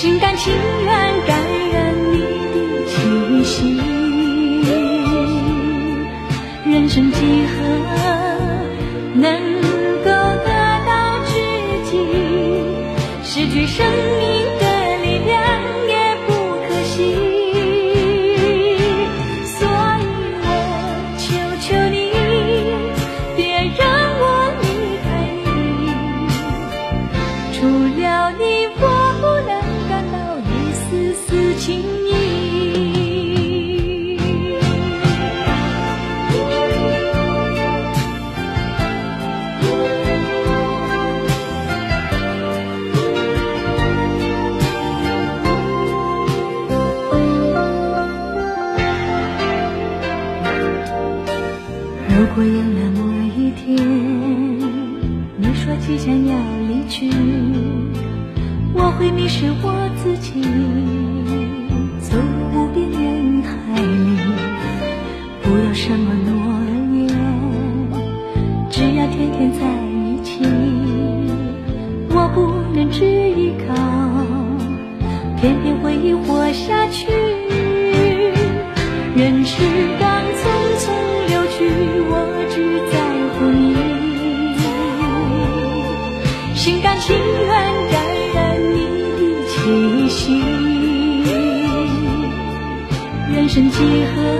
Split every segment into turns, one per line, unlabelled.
心甘情愿感染你的气息。人生几何能我即将要离去，我会迷失我自己，走。几何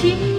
情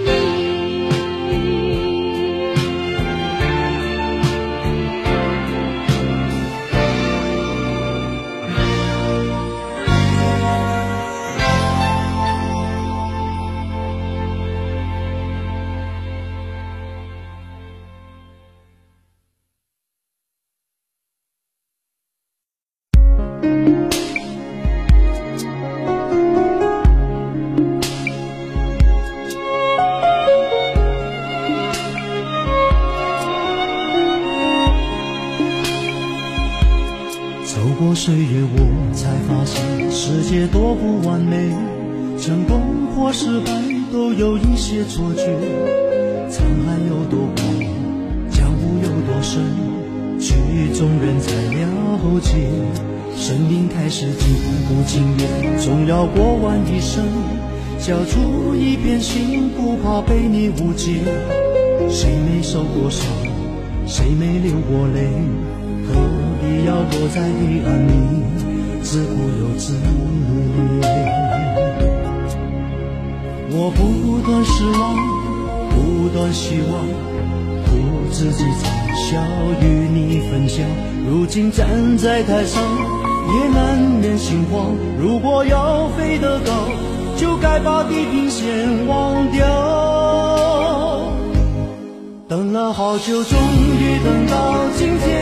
世界多不完美，成功或失败都有一些错觉。沧海有多广，江湖有多深，曲中人才了解。生命开始情不情愿，总要过完一生，交出一片心，不怕被你误解。谁没受过伤，谁没流过泪？何必要躲在黑暗里自顾又自怜？我不断失望，不断希望，苦自己嘲笑，与你分享。如今站在台上，也难免心慌。如果要飞得高，就该把地平线忘掉。等了好久，终于等到今天。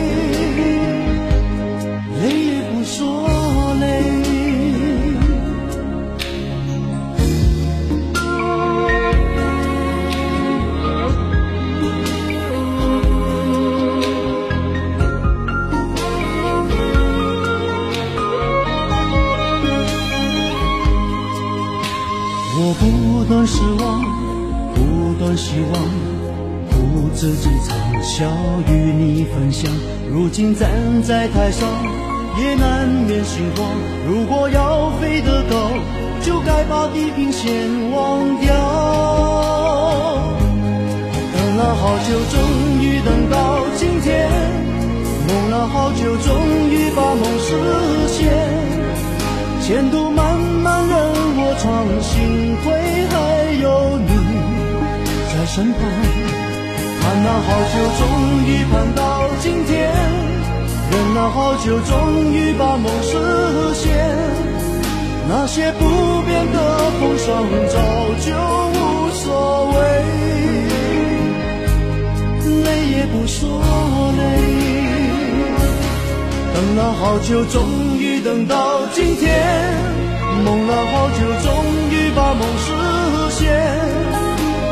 我不断失望。不断希望苦自己尝，笑与你分享。如今站在台上，也难免心慌。如果要飞得高，就该把地平线忘掉。等了好久，终于等到今天；梦了好久，终身旁，盼了好久，终于盼到今天；忍了好久，终于把梦实现。那些不变的风霜，早就无所谓，累也不说累。等了好久，终于等到今天；梦了好久，终于把梦实现。